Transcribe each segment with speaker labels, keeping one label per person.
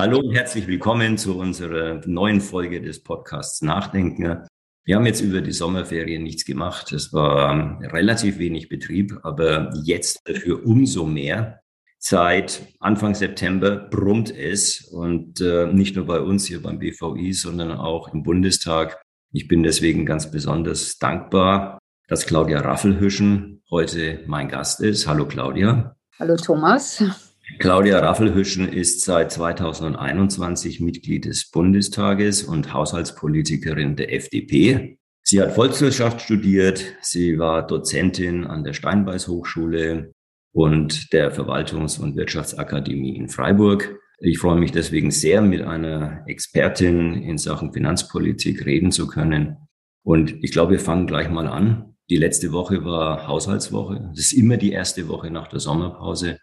Speaker 1: Hallo und herzlich willkommen zu unserer neuen Folge des Podcasts Nachdenken. Wir haben jetzt über die Sommerferien nichts gemacht. Es war ähm, relativ wenig Betrieb, aber jetzt dafür umso mehr. Seit Anfang September brummt es und äh, nicht nur bei uns hier beim BVI, sondern auch im Bundestag. Ich bin deswegen ganz besonders dankbar, dass Claudia Raffelhüschen heute mein Gast ist. Hallo Claudia.
Speaker 2: Hallo Thomas.
Speaker 1: Claudia Raffelhüschen ist seit 2021 Mitglied des Bundestages und Haushaltspolitikerin der FDP. Sie hat Volkswirtschaft studiert, sie war Dozentin an der Steinbeiß Hochschule und der Verwaltungs- und Wirtschaftsakademie in Freiburg. Ich freue mich deswegen sehr, mit einer Expertin in Sachen Finanzpolitik reden zu können. Und ich glaube, wir fangen gleich mal an. Die letzte Woche war Haushaltswoche. Das ist immer die erste Woche nach der Sommerpause.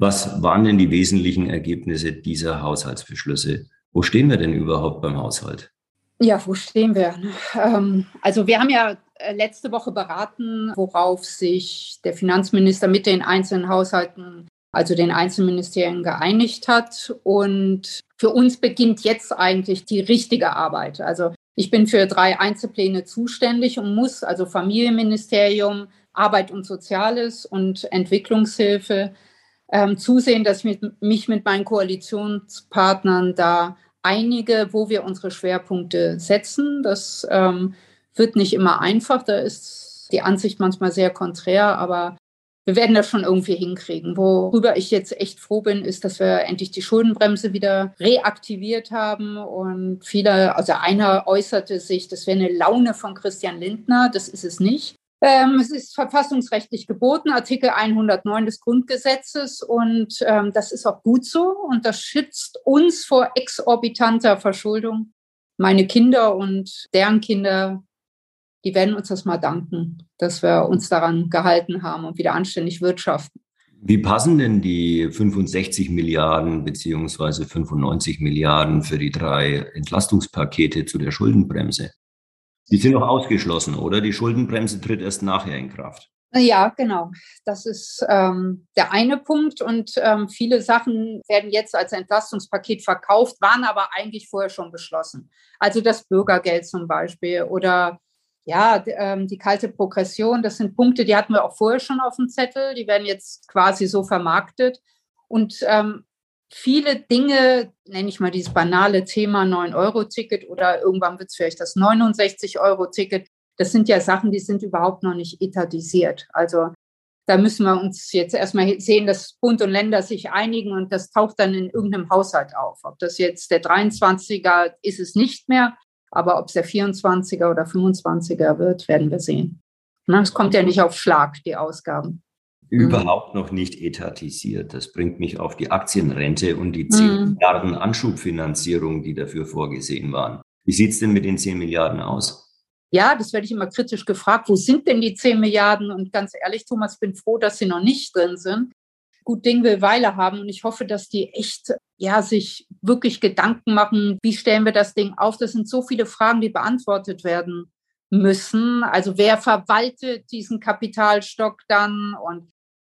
Speaker 1: Was waren denn die wesentlichen Ergebnisse dieser Haushaltsbeschlüsse? Wo stehen wir denn überhaupt beim Haushalt?
Speaker 2: Ja, wo stehen wir? Ähm, also wir haben ja äh, letzte Woche beraten, worauf sich der Finanzminister mit den einzelnen Haushalten, also den Einzelministerien geeinigt hat. Und für uns beginnt jetzt eigentlich die richtige Arbeit. Also ich bin für drei Einzelpläne zuständig und muss also Familienministerium, Arbeit und Soziales und Entwicklungshilfe ähm, zusehen, dass ich mit, mich mit meinen Koalitionspartnern da einige, wo wir unsere Schwerpunkte setzen. Das ähm, wird nicht immer einfach, da ist die Ansicht manchmal sehr konträr, aber wir werden das schon irgendwie hinkriegen. Worüber ich jetzt echt froh bin, ist, dass wir endlich die Schuldenbremse wieder reaktiviert haben. Und viele, also einer äußerte sich, das wäre eine Laune von Christian Lindner. Das ist es nicht. Ähm, es ist verfassungsrechtlich geboten, Artikel 109 des Grundgesetzes, und ähm, das ist auch gut so. Und das schützt uns vor exorbitanter Verschuldung. Meine Kinder und deren Kinder, die werden uns das mal danken, dass wir uns daran gehalten haben und wieder anständig wirtschaften.
Speaker 1: Wie passen denn die 65 Milliarden beziehungsweise 95 Milliarden für die drei Entlastungspakete zu der Schuldenbremse? Die sind noch ausgeschlossen, oder? Die Schuldenbremse tritt erst nachher in Kraft.
Speaker 2: Ja, genau. Das ist ähm, der eine Punkt. Und ähm, viele Sachen werden jetzt als Entlastungspaket verkauft, waren aber eigentlich vorher schon beschlossen. Also das Bürgergeld zum Beispiel oder ja, ähm, die kalte Progression. Das sind Punkte, die hatten wir auch vorher schon auf dem Zettel. Die werden jetzt quasi so vermarktet. Und ähm, viele Dinge, nenne ich mal dieses banale Thema 9-Euro-Ticket oder irgendwann wird es vielleicht das 69-Euro-Ticket. Das sind ja Sachen, die sind überhaupt noch nicht etatisiert. Also da müssen wir uns jetzt erstmal sehen, dass Bund und Länder sich einigen und das taucht dann in irgendeinem Haushalt auf. Ob das jetzt der 23er ist es nicht mehr, aber ob es der 24er oder 25er wird, werden wir sehen. Es kommt ja nicht auf Schlag, die Ausgaben.
Speaker 1: Mhm. überhaupt noch nicht etatisiert. Das bringt mich auf die Aktienrente und die 10 mhm. Milliarden Anschubfinanzierung, die dafür vorgesehen waren. Wie sieht es denn mit den 10 Milliarden aus?
Speaker 2: Ja, das werde ich immer kritisch gefragt. Wo sind denn die 10 Milliarden? Und ganz ehrlich, Thomas, bin froh, dass sie noch nicht drin sind. Gut Ding will Weile haben und ich hoffe, dass die echt, ja, sich wirklich Gedanken machen, wie stellen wir das Ding auf? Das sind so viele Fragen, die beantwortet werden müssen. Also wer verwaltet diesen Kapitalstock dann und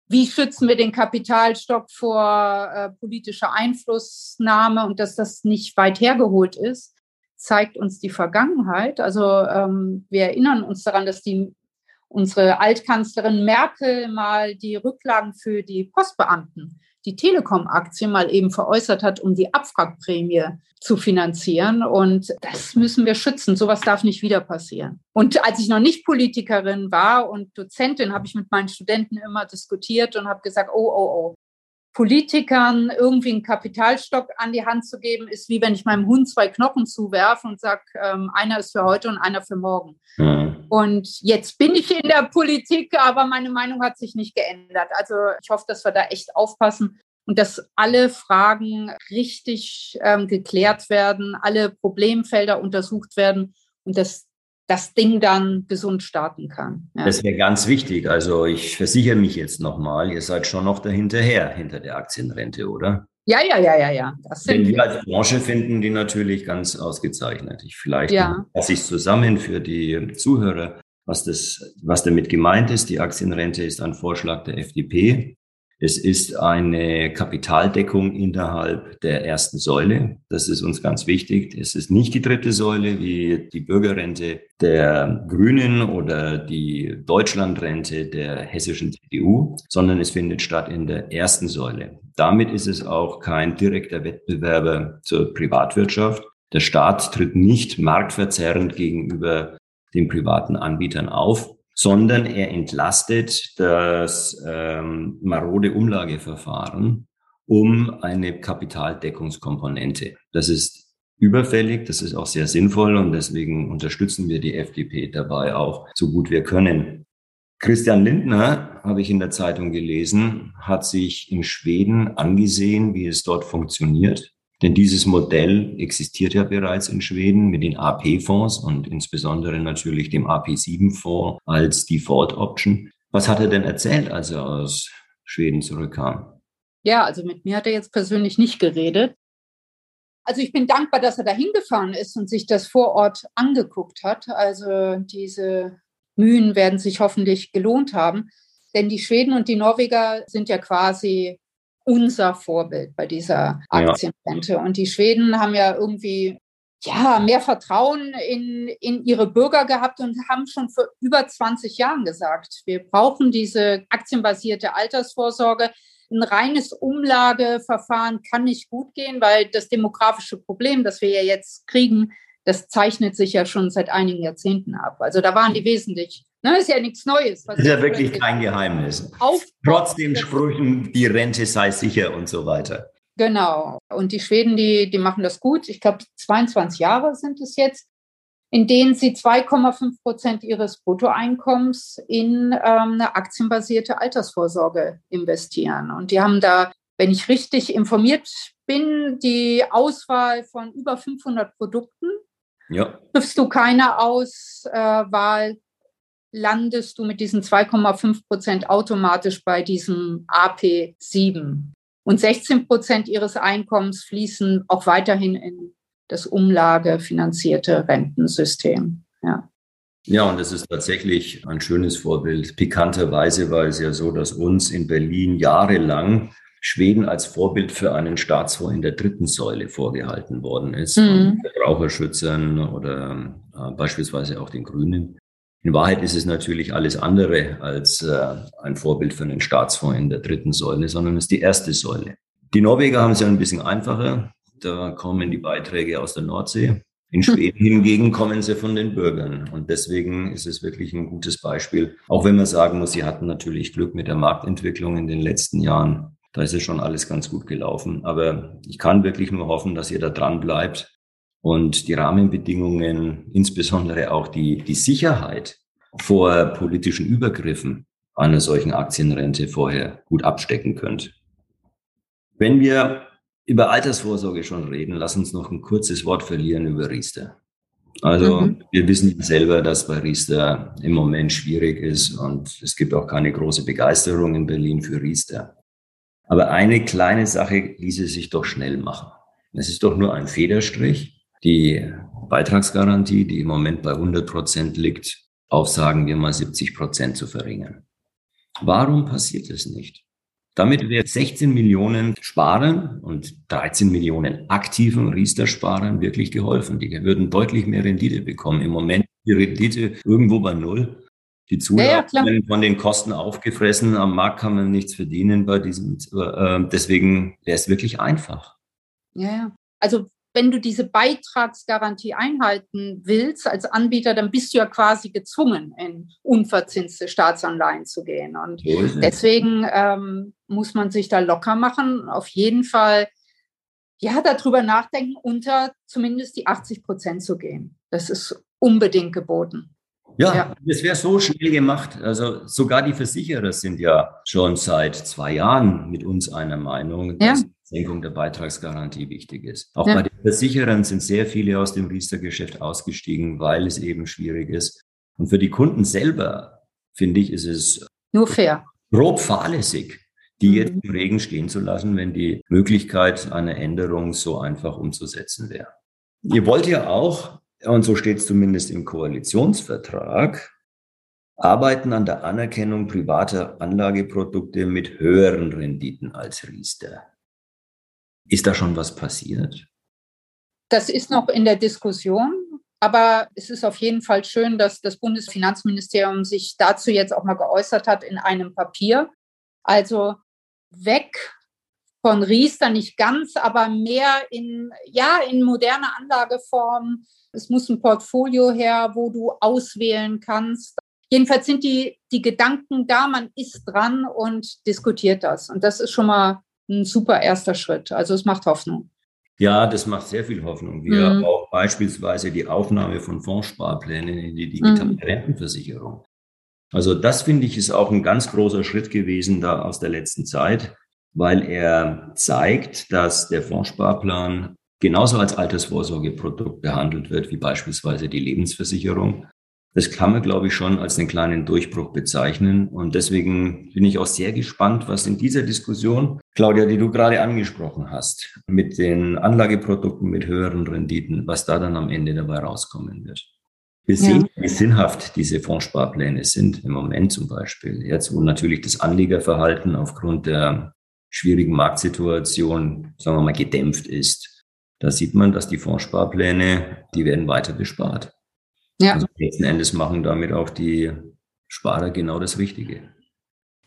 Speaker 2: wie schützen wir den Kapitalstock vor äh, politischer Einflussnahme und dass das nicht weit hergeholt ist, zeigt uns die Vergangenheit. Also ähm, wir erinnern uns daran, dass die unsere Altkanzlerin Merkel mal die Rücklagen für die Postbeamten die Telekom-Aktie mal eben veräußert hat, um die Abwrackprämie zu finanzieren. Und das müssen wir schützen. Sowas darf nicht wieder passieren. Und als ich noch nicht Politikerin war und Dozentin, habe ich mit meinen Studenten immer diskutiert und habe gesagt, oh, oh, oh, Politikern irgendwie einen Kapitalstock an die Hand zu geben, ist wie wenn ich meinem Hund zwei Knochen zuwerfe und sage, ähm, einer ist für heute und einer für morgen. Mhm. Und jetzt bin ich in der Politik, aber meine Meinung hat sich nicht geändert. Also ich hoffe, dass wir da echt aufpassen und dass alle Fragen richtig ähm, geklärt werden, alle Problemfelder untersucht werden und dass das Ding dann gesund starten kann.
Speaker 1: Ja. Das wäre ganz wichtig. Also ich versichere mich jetzt nochmal, ihr seid schon noch dahinterher, hinter der Aktienrente, oder?
Speaker 2: Ja, ja, ja, ja, ja.
Speaker 1: Das Denn wir als Branche finden die natürlich ganz ausgezeichnet. Ich vielleicht ja. fasse ich zusammen für die Zuhörer, was das, was damit gemeint ist. Die Aktienrente ist ein Vorschlag der FDP. Es ist eine Kapitaldeckung innerhalb der ersten Säule. Das ist uns ganz wichtig. Es ist nicht die dritte Säule wie die Bürgerrente der Grünen oder die Deutschlandrente der hessischen CDU, sondern es findet statt in der ersten Säule. Damit ist es auch kein direkter Wettbewerber zur Privatwirtschaft. Der Staat tritt nicht marktverzerrend gegenüber den privaten Anbietern auf, sondern er entlastet das ähm, marode Umlageverfahren um eine Kapitaldeckungskomponente. Das ist überfällig, das ist auch sehr sinnvoll und deswegen unterstützen wir die FDP dabei auch so gut wir können. Christian Lindner, habe ich in der Zeitung gelesen, hat sich in Schweden angesehen, wie es dort funktioniert denn dieses Modell existiert ja bereits in Schweden mit den AP-Fonds und insbesondere natürlich dem AP7-Fonds als Default Option. Was hat er denn erzählt, als er aus Schweden zurückkam?
Speaker 2: Ja, also mit mir hat er jetzt persönlich nicht geredet. Also ich bin dankbar, dass er da hingefahren ist und sich das vor Ort angeguckt hat. Also diese Mühen werden sich hoffentlich gelohnt haben. Denn die Schweden und die Norweger sind ja quasi unser Vorbild bei dieser Aktienrente. Ja. Und die Schweden haben ja irgendwie ja, mehr Vertrauen in, in ihre Bürger gehabt und haben schon vor über 20 Jahren gesagt, wir brauchen diese aktienbasierte Altersvorsorge. Ein reines Umlageverfahren kann nicht gut gehen, weil das demografische Problem, das wir ja jetzt kriegen, das zeichnet sich ja schon seit einigen Jahrzehnten ab. Also da waren die wesentlich Ne, ist ja nichts Neues.
Speaker 1: ist ja wirklich kein Geheimnis. Trotzdem Sprüchen, die Rente sei sicher und so weiter.
Speaker 2: Genau. Und die Schweden, die, die machen das gut. Ich glaube, 22 Jahre sind es jetzt, in denen sie 2,5 Prozent ihres Bruttoeinkommens in ähm, eine aktienbasierte Altersvorsorge investieren. Und die haben da, wenn ich richtig informiert bin, die Auswahl von über 500 Produkten. Ja. Triffst du keine Auswahl, landest du mit diesen 2,5 Prozent automatisch bei diesem AP7. Und 16 Prozent ihres Einkommens fließen auch weiterhin in das umlagefinanzierte Rentensystem. Ja.
Speaker 1: Ja, und das ist tatsächlich ein schönes Vorbild. Pikanterweise war es ja so, dass uns in Berlin jahrelang Schweden als Vorbild für einen Staatsfonds in der dritten Säule vorgehalten worden ist. Mhm. Verbraucherschützern oder äh, beispielsweise auch den Grünen. In Wahrheit ist es natürlich alles andere als äh, ein Vorbild für einen Staatsfonds in der dritten Säule, sondern es ist die erste Säule. Die Norweger haben es ja ein bisschen einfacher. Da kommen die Beiträge aus der Nordsee. In Schweden hingegen kommen sie von den Bürgern. Und deswegen ist es wirklich ein gutes Beispiel. Auch wenn man sagen muss, sie hatten natürlich Glück mit der Marktentwicklung in den letzten Jahren. Da ist es schon alles ganz gut gelaufen. Aber ich kann wirklich nur hoffen, dass ihr da dran bleibt und die Rahmenbedingungen, insbesondere auch die, die Sicherheit vor politischen Übergriffen einer solchen Aktienrente vorher gut abstecken könnt. Wenn wir über Altersvorsorge schon reden, lass uns noch ein kurzes Wort verlieren über Riester. Also mhm. wir wissen selber, dass bei Riester im Moment schwierig ist und es gibt auch keine große Begeisterung in Berlin für Riester. Aber eine kleine Sache ließe sich doch schnell machen. Es ist doch nur ein Federstrich die Beitragsgarantie, die im Moment bei 100 Prozent liegt, auf, sagen wir mal, 70 Prozent zu verringern. Warum passiert es nicht? Damit wäre 16 Millionen Sparern und 13 Millionen aktiven Riester-Sparern wirklich geholfen. Die würden deutlich mehr Rendite bekommen. Im Moment die Rendite irgendwo bei Null. Die Zulagen ja, ja, von den Kosten aufgefressen. Am Markt kann man nichts verdienen bei diesem. Äh, deswegen wäre es wirklich einfach.
Speaker 2: Ja, ja. Also wenn du diese Beitragsgarantie einhalten willst als Anbieter, dann bist du ja quasi gezwungen, in unverzinste Staatsanleihen zu gehen. Und deswegen ähm, muss man sich da locker machen. Auf jeden Fall, ja, darüber nachdenken, unter zumindest die 80 Prozent zu gehen. Das ist unbedingt geboten.
Speaker 1: Ja, ja. das wäre so schnell gemacht. Also sogar die Versicherer sind ja schon seit zwei Jahren mit uns einer Meinung, ja. dass Senkung der Beitragsgarantie wichtig ist. Auch ja. bei den Versicherern sind sehr viele aus dem Riester-Geschäft ausgestiegen, weil es eben schwierig ist. Und für die Kunden selber, finde ich, ist es
Speaker 2: nur fair.
Speaker 1: Grob fahrlässig, die mhm. jetzt im Regen stehen zu lassen, wenn die Möglichkeit einer Änderung so einfach umzusetzen wäre. Ihr wollt ja auch, und so steht es zumindest im Koalitionsvertrag, arbeiten an der Anerkennung privater Anlageprodukte mit höheren Renditen als Riester. Ist da schon was passiert?
Speaker 2: Das ist noch in der Diskussion. Aber es ist auf jeden Fall schön, dass das Bundesfinanzministerium sich dazu jetzt auch mal geäußert hat in einem Papier. Also weg von Riester nicht ganz, aber mehr in, ja, in moderne Anlageformen. Es muss ein Portfolio her, wo du auswählen kannst. Jedenfalls sind die, die Gedanken da, man ist dran und diskutiert das. Und das ist schon mal ein super erster Schritt. Also es macht Hoffnung.
Speaker 1: Ja, das macht sehr viel Hoffnung. Wir mhm. auch beispielsweise die Aufnahme von Fondssparplänen in die digitale mhm. Rentenversicherung. Also das finde ich ist auch ein ganz großer Schritt gewesen da aus der letzten Zeit, weil er zeigt, dass der Fondssparplan genauso als Altersvorsorgeprodukt behandelt wird wie beispielsweise die Lebensversicherung. Das kann man, glaube ich, schon als einen kleinen Durchbruch bezeichnen. Und deswegen bin ich auch sehr gespannt, was in dieser Diskussion, Claudia, die du gerade angesprochen hast, mit den Anlageprodukten mit höheren Renditen, was da dann am Ende dabei rauskommen wird. Wir sehen, ja. wie sinnhaft diese Fondssparpläne sind im Moment zum Beispiel. Jetzt, wo natürlich das Anlegerverhalten aufgrund der schwierigen Marktsituation, sagen wir mal, gedämpft ist. Da sieht man, dass die Fondssparpläne, die werden weiter bespart. Ja. Also letzten Endes machen damit auch die Sparer genau das Richtige.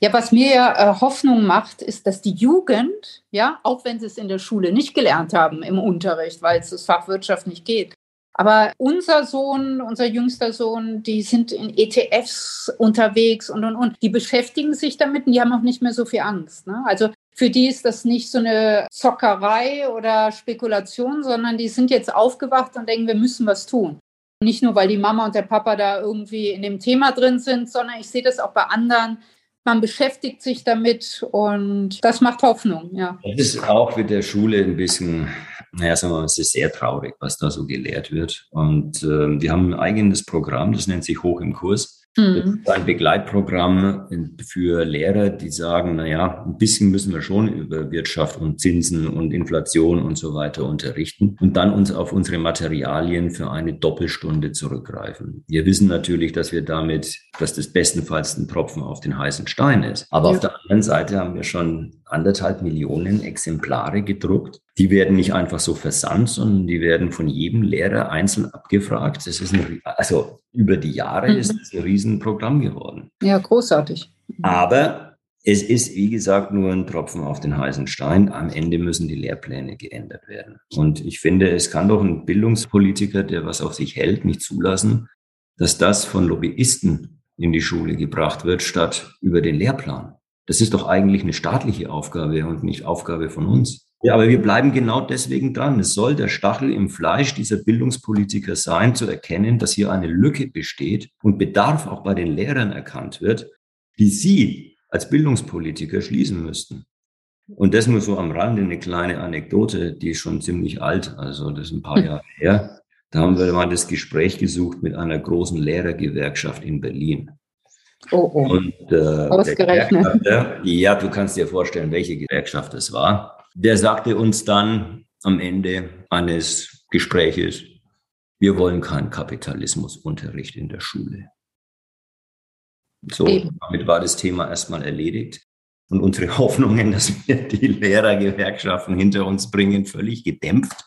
Speaker 2: Ja, was mir ja äh, Hoffnung macht, ist, dass die Jugend, ja, auch wenn sie es in der Schule nicht gelernt haben im Unterricht, weil es das Fach Wirtschaft nicht geht, aber unser Sohn, unser jüngster Sohn, die sind in ETFs unterwegs und und und. Die beschäftigen sich damit und die haben auch nicht mehr so viel Angst. Ne? Also für die ist das nicht so eine Zockerei oder Spekulation, sondern die sind jetzt aufgewacht und denken, wir müssen was tun. Nicht nur, weil die Mama und der Papa da irgendwie in dem Thema drin sind, sondern ich sehe das auch bei anderen. Man beschäftigt sich damit und das macht Hoffnung, ja.
Speaker 1: Das ist auch mit der Schule ein bisschen, naja, sagen wir mal, es ist sehr traurig, was da so gelehrt wird. Und äh, wir haben ein eigenes Programm, das nennt sich Hoch im Kurs. Mhm. Ein Begleitprogramm für Lehrer, die sagen, na ja, ein bisschen müssen wir schon über Wirtschaft und Zinsen und Inflation und so weiter unterrichten und dann uns auf unsere Materialien für eine Doppelstunde zurückgreifen. Wir wissen natürlich, dass wir damit, dass das bestenfalls ein Tropfen auf den heißen Stein ist. Aber ja. auf der anderen Seite haben wir schon anderthalb Millionen Exemplare gedruckt. Die werden nicht einfach so versandt, sondern die werden von jedem Lehrer einzeln abgefragt. Das ist ein, also über die Jahre mhm. ist es ein Riesenprogramm geworden.
Speaker 2: Ja, großartig.
Speaker 1: Aber es ist, wie gesagt, nur ein Tropfen auf den heißen Stein. Am Ende müssen die Lehrpläne geändert werden. Und ich finde, es kann doch ein Bildungspolitiker, der was auf sich hält, nicht zulassen, dass das von Lobbyisten in die Schule gebracht wird, statt über den Lehrplan. Das ist doch eigentlich eine staatliche Aufgabe und nicht Aufgabe von uns. Ja, aber wir bleiben genau deswegen dran. Es soll der Stachel im Fleisch dieser Bildungspolitiker sein, zu erkennen, dass hier eine Lücke besteht und Bedarf auch bei den Lehrern erkannt wird, die sie als Bildungspolitiker schließen müssten. Und das nur so am Rande eine kleine Anekdote, die ist schon ziemlich alt, also das ist ein paar Jahre her. Da haben wir mal das Gespräch gesucht mit einer großen Lehrergewerkschaft in Berlin.
Speaker 2: Oh, oh. Und, äh, Ausgerechnet.
Speaker 1: Ja, du kannst dir vorstellen, welche Gewerkschaft es war. Der sagte uns dann am Ende eines Gespräches, wir wollen keinen Kapitalismusunterricht in der Schule. So, Eben. damit war das Thema erstmal erledigt. Und unsere Hoffnungen, dass wir die Lehrergewerkschaften hinter uns bringen, völlig gedämpft.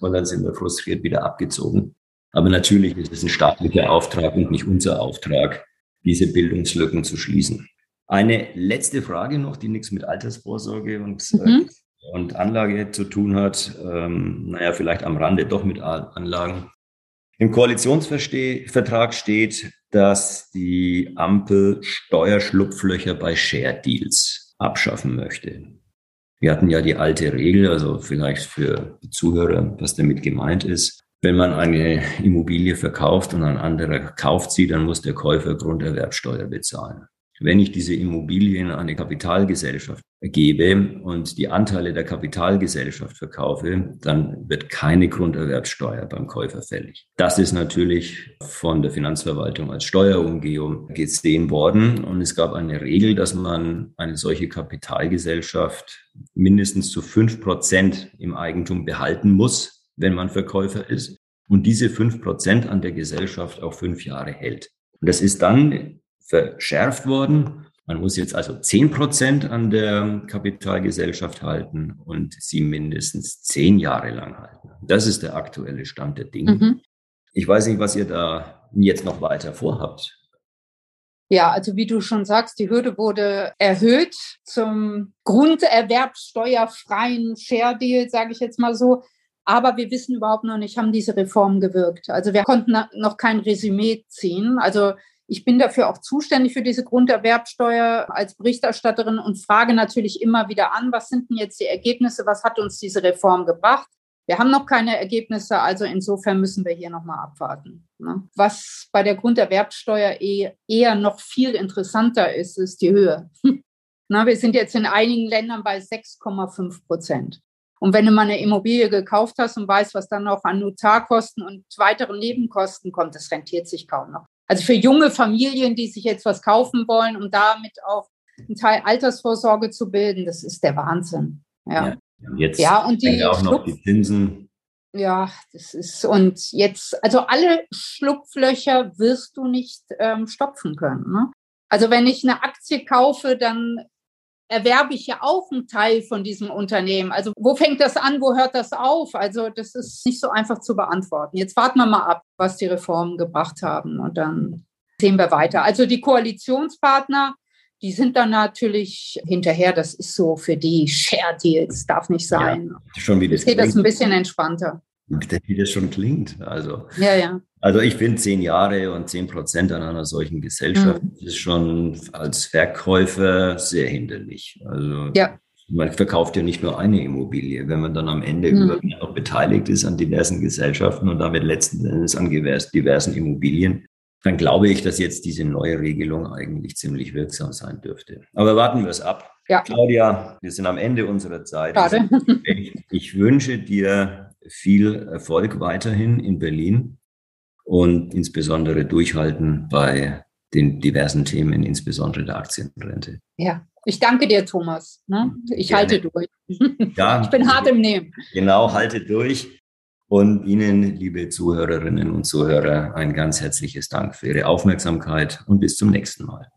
Speaker 1: Und dann sind wir frustriert wieder abgezogen. Aber natürlich ist es ein staatlicher Auftrag und nicht unser Auftrag, diese Bildungslücken zu schließen. Eine letzte Frage noch, die nichts mit Altersvorsorge und, äh, mhm. Und Anlage zu tun hat. Ähm, naja, vielleicht am Rande doch mit Anlagen. Im Koalitionsvertrag steht, dass die Ampel Steuerschlupflöcher bei Share Deals abschaffen möchte. Wir hatten ja die alte Regel, also vielleicht für die Zuhörer, was damit gemeint ist. Wenn man eine Immobilie verkauft und ein anderer kauft sie, dann muss der Käufer Grunderwerbsteuer bezahlen. Wenn ich diese Immobilie in eine Kapitalgesellschaft gebe und die Anteile der Kapitalgesellschaft verkaufe, dann wird keine Grunderwerbsteuer beim Käufer fällig. Das ist natürlich von der Finanzverwaltung als Steuerumgehung gesehen worden. Und es gab eine Regel, dass man eine solche Kapitalgesellschaft mindestens zu fünf Prozent im Eigentum behalten muss, wenn man Verkäufer ist und diese fünf Prozent an der Gesellschaft auch fünf Jahre hält. Und das ist dann verschärft worden. Man muss jetzt also zehn Prozent an der Kapitalgesellschaft halten und sie mindestens zehn Jahre lang halten. Das ist der aktuelle Stand der Dinge. Mhm. Ich weiß nicht, was ihr da jetzt noch weiter vorhabt.
Speaker 2: Ja, also wie du schon sagst, die Hürde wurde erhöht zum grunderwerbsteuerfreien Share Deal, sage ich jetzt mal so. Aber wir wissen überhaupt noch nicht, haben diese Reformen gewirkt. Also wir konnten noch kein Resümee ziehen. Also ich bin dafür auch zuständig für diese Grunderwerbsteuer als Berichterstatterin und frage natürlich immer wieder an, was sind denn jetzt die Ergebnisse, was hat uns diese Reform gebracht? Wir haben noch keine Ergebnisse, also insofern müssen wir hier nochmal abwarten. Ne? Was bei der Grunderwerbsteuer eh, eher noch viel interessanter ist, ist die Höhe. Wir sind jetzt in einigen Ländern bei 6,5 Prozent. Und wenn du mal eine Immobilie gekauft hast und weißt, was dann noch an Notarkosten und weiteren Nebenkosten kommt, das rentiert sich kaum noch. Also für junge Familien, die sich jetzt was kaufen wollen, um damit auch einen Teil Altersvorsorge zu bilden, das ist der Wahnsinn. Ja. ja.
Speaker 1: Jetzt ja, und die auch noch die Zinsen.
Speaker 2: Ja, das ist, und jetzt, also alle Schlupflöcher wirst du nicht ähm, stopfen können. Ne? Also wenn ich eine Aktie kaufe, dann erwerbe ich ja auch einen Teil von diesem Unternehmen. Also wo fängt das an, wo hört das auf? Also das ist nicht so einfach zu beantworten. Jetzt warten wir mal ab, was die Reformen gebracht haben und dann sehen wir weiter. Also die Koalitionspartner die sind dann natürlich hinterher. Das ist so für die Share Deals, darf nicht sein. Ja,
Speaker 1: schon wie
Speaker 2: das geht das ein bisschen entspannter.
Speaker 1: Wie das schon klingt. Also,
Speaker 2: ja, ja.
Speaker 1: Also ich finde zehn Jahre und zehn Prozent an einer solchen Gesellschaft mhm. ist schon als Verkäufer sehr hinderlich. Also ja. man verkauft ja nicht nur eine Immobilie. Wenn man dann am Ende mhm. noch beteiligt ist an diversen Gesellschaften und damit letzten Endes an diversen Immobilien, dann glaube ich, dass jetzt diese neue Regelung eigentlich ziemlich wirksam sein dürfte. Aber warten wir es ab. Ja. Claudia, wir sind am Ende unserer Zeit. Schade. Ich, ich wünsche dir viel Erfolg weiterhin in Berlin und insbesondere durchhalten bei den diversen Themen, insbesondere der Aktienrente.
Speaker 2: Ja, ich danke dir, Thomas. Ne? Ich Gerne. halte durch. Ja, ich bin hart im Nehmen.
Speaker 1: Genau, halte durch. Und Ihnen, liebe Zuhörerinnen und Zuhörer, ein ganz herzliches Dank für Ihre Aufmerksamkeit und bis zum nächsten Mal.